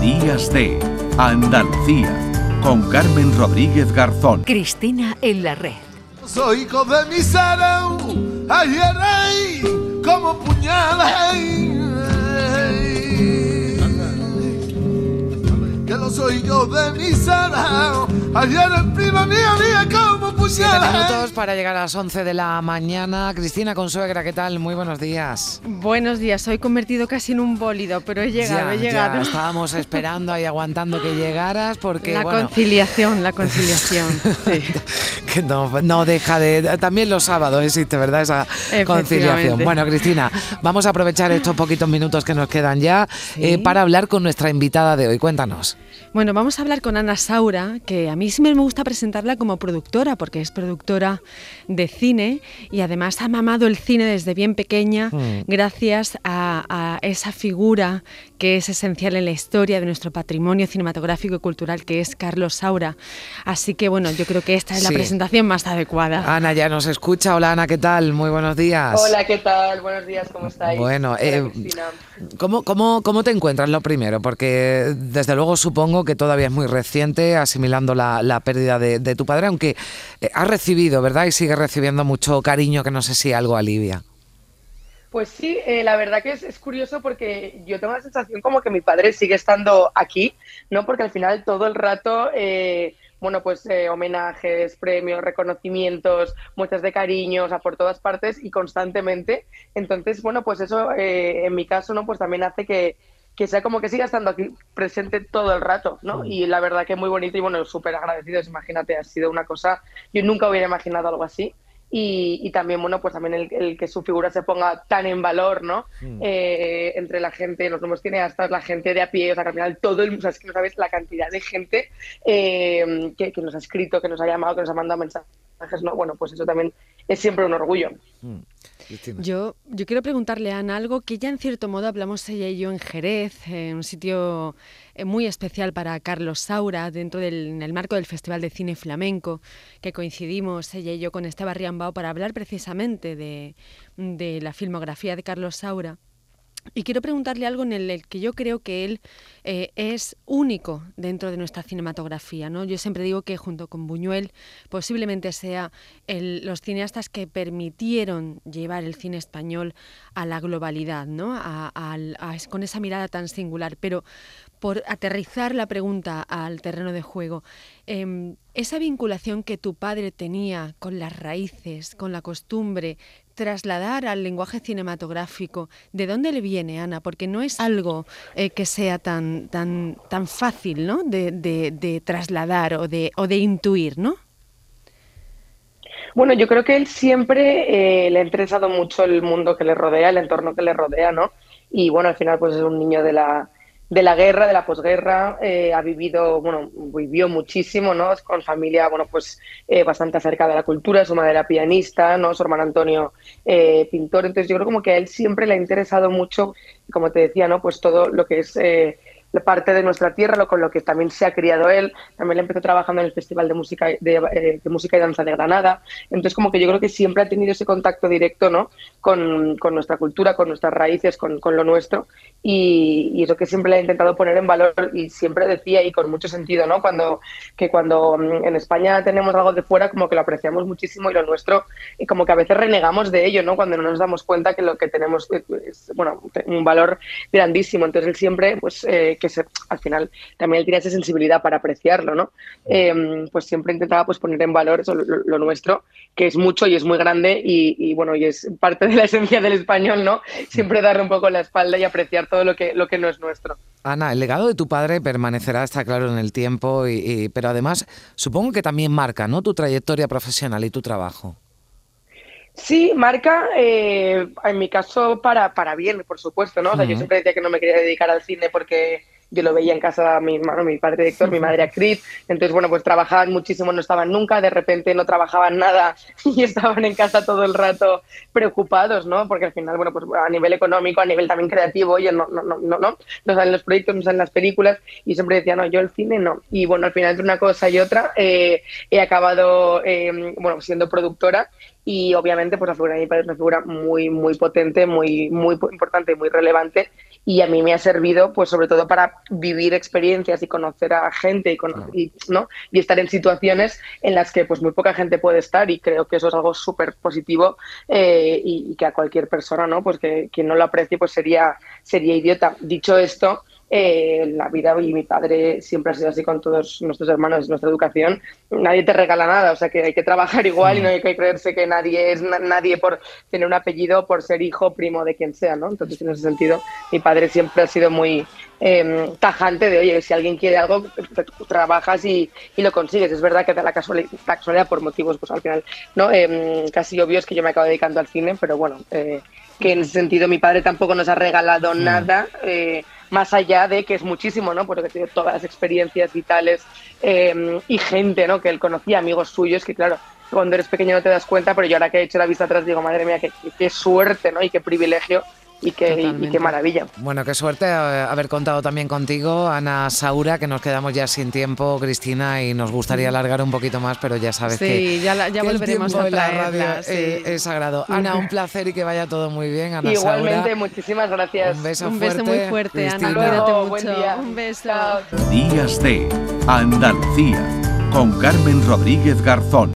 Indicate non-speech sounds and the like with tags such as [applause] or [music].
Días de Andalucía con Carmen Rodríguez Garzón. Cristina en la red. Soy hijo de mi ayer como puñales. Que los soy yo de mi ayer en prima mía, mía, como Siete minutos para llegar a las 11 de la mañana. Cristina Consuegra, ¿qué tal? Muy buenos días. Buenos días, soy convertido casi en un bólido, pero he llegado, he llegado. Ya, estábamos [laughs] esperando ahí aguantando que llegaras porque... La conciliación, la conciliación. [laughs] sí. que no, deja de... También los sábados existe, ¿verdad? Esa conciliación. Bueno, Cristina, vamos a aprovechar estos poquitos minutos que nos quedan ya eh, para hablar con nuestra invitada de hoy. Cuéntanos. Bueno, vamos a hablar con Ana Saura, que a mí sí me gusta presentarla como productora, porque es productora de cine y además ha mamado el cine desde bien pequeña mm. gracias a, esa figura que es esencial en la historia de nuestro patrimonio cinematográfico y cultural, que es Carlos Saura. Así que bueno, yo creo que esta es la presentación más adecuada. Ana ya nos escucha. Hola Ana, ¿qué tal? Muy buenos días. Hola, ¿qué tal? Buenos días, ¿cómo estáis? Bueno, eh, ¿cómo, cómo, cómo te encuentras lo primero? Porque desde luego supongo que todavía es muy reciente, asimilando la, pérdida de, tu padre, aunque eh, ha recibido, ¿verdad? Y sigue recibiendo mucho cariño, que no sé si algo alivia. Pues sí, eh, la verdad que es, curioso porque yo tengo la sensación como que mi padre sigue estando aquí, ¿no? Porque al final todo el rato, eh, bueno, pues homenajes, premios, reconocimientos, muestras de cariño, o sea, por todas partes y constantemente. Entonces, bueno, pues eso en mi caso, ¿no? Pues también hace que, que sea como que siga estando aquí presente todo el rato, ¿no? Mm. Y la verdad que es muy bonito y bueno, súper agradecidos, imagínate, ha sido una cosa, yo nunca hubiera imaginado algo así. Y, también, bueno, pues también el, que su figura se ponga tan en valor, ¿no? Mm. Eh, entre la gente, los nuevos cineastas, la gente de a pie, o sea, que al final todo el mundo, es que no sabes la cantidad de gente eh, que, nos ha escrito, que nos ha llamado, que nos ha mandado mensajes, ¿no? Bueno, pues eso también es siempre un orgullo. Mm. Yo, yo quiero preguntarle a Ana algo que ya en cierto modo hablamos ella y yo en Jerez, en un sitio eh, muy especial para Carlos Saura, dentro del marco del Festival de Cine Flamenco, que coincidimos ella y yo con Esteban Riambao para hablar precisamente de, de la filmografía de Carlos Saura. Y quiero preguntarle algo en el que yo creo que él eh, es único dentro de nuestra cinematografía. ¿no? Yo siempre digo que junto con Buñuel posiblemente sea los cineastas que permitieron llevar el cine español a la globalidad, ¿no? con esa mirada tan singular. Pero por aterrizar la pregunta al terreno de juego, em, esa vinculación que tu padre tenía con las raíces, con la costumbre, trasladar al lenguaje cinematográfico, ¿de dónde le viene, Ana? Porque no es algo eh, que sea tan, tan, tan fácil ¿no? de, trasladar o de, o de intuir, ¿no? Bueno, yo creo que él siempre eh, le ha interesado mucho el mundo que le rodea, el entorno que le rodea, ¿no? Y bueno, al final pues es un niño de la, de la guerra, de la posguerra, eh, ha vivido, bueno, vivió muchísimo, ¿no? Con familia, bueno, pues eh, bastante acerca de la cultura, su madre era pianista, ¿no? Su hermano Antonio eh, pintor, entonces yo creo como que a él siempre le ha interesado mucho, como te decía, ¿no? Pues todo lo que es parte de nuestra tierra, lo, con lo que también se ha criado él. También le empezó trabajando en el Festival de Música, de, de, música y Danza de Granada. Entonces, como que yo creo que siempre ha tenido ese contacto directo ¿no? con, con nuestra cultura, con nuestras raíces, con, con lo nuestro y, y, eso que siempre le he intentado poner en valor y siempre decía y con mucho sentido, ¿no? Cuando, que cuando mm, en España tenemos algo de fuera como que lo apreciamos muchísimo y lo nuestro y como que a veces renegamos de ello, ¿no? Cuando no nos damos cuenta que lo que tenemos es, bueno, un valor grandísimo. Entonces él siempre, pues eh, que se, al final también él tiene esa sensibilidad para apreciarlo, ¿no? Em, pues siempre intentaba pues poner en valor eso, lo, nuestro, que es mucho y es muy grande y, y bueno, y es parte de la esencia del español, ¿no? Siempre darle un poco la espalda y apreciar todo lo que, lo que no es nuestro. Ana, el legado de tu padre permanecerá, está claro, en el tiempo, y, pero además supongo que también marca ¿no? tu trayectoria profesional y tu trabajo. Sí, marca, eh, en mi caso, para, para bien, por supuesto, ¿no? O sea, yo siempre decía que no me quería dedicar al cine porque yo lo veía en casa mi hermano, mi padre director, mi madre actriz, entonces bueno, pues trabajaban muchísimo, no estaban nunca, de repente no trabajaban nada [laughs] y estaban en casa todo el rato preocupados, ¿no? Porque al final, bueno, pues a nivel económico, a nivel también creativo, oye, no, no, no, no, no, no salen los proyectos, no salen las películas y siempre decía, no, yo el cine no. Y bueno, al final entre una cosa y otra eh, he acabado, eh, bueno, siendo productora y obviamente pues la figura de mi padre es una figura muy muy potente, muy muy importante, muy relevante y a mí me ha servido pues sobre todo para vivir experiencias y conocer a gente y, ¿no? y estar en situaciones en las que pues muy poca gente puede estar y creo que eso es algo súper positivo eh, y, que a cualquier persona no pues que quien no lo aprecie pues sería sería idiota. Dicho esto eh, la vida y mi padre siempre ha sido así con todos nuestros hermanos, nuestra educación. Nadie te regala nada, o sea que hay que trabajar igual y no hay que creerse que nadie es nadie por tener un apellido, por ser hijo, primo de quien sea, ¿no? Entonces, en ese sentido, mi padre siempre ha sido muy em, tajante de, oye, si alguien quiere algo, trabajas y, y, lo consigues. Es verdad que da la casualidad, casualidad por motivos, pues al final, ¿no? Em, casi obvios que yo me acabo dedicando al cine, pero bueno, eh, que en ese sentido mi padre tampoco nos ha regalado mm. nada. Eh, más allá de que es muchísimo, ¿no? Porque tiene todas las experiencias vitales eh, y gente, ¿no? Que él conocía, amigos suyos, que claro, cuando eres pequeño no te das cuenta, pero yo ahora que he hecho la vista atrás digo, madre mía, qué, qué suerte, ¿no? Y qué privilegio y qué, y qué, maravilla. Bueno, qué suerte eh, haber contado también contigo, Ana Saura, que nos quedamos ya sin tiempo, Cristina, y nos gustaría alargar un poquito más, pero ya sabes que, ya, ya volveremos a la radio es sagrado. Ana, un [laughs] placer y que vaya todo muy bien. Ana Igualmente, muchísimas gracias. Un beso, un beso muy fuerte, Ana. Cuídate mucho. Un beso. Días de Andalucía con Carmen Rodríguez Garzón.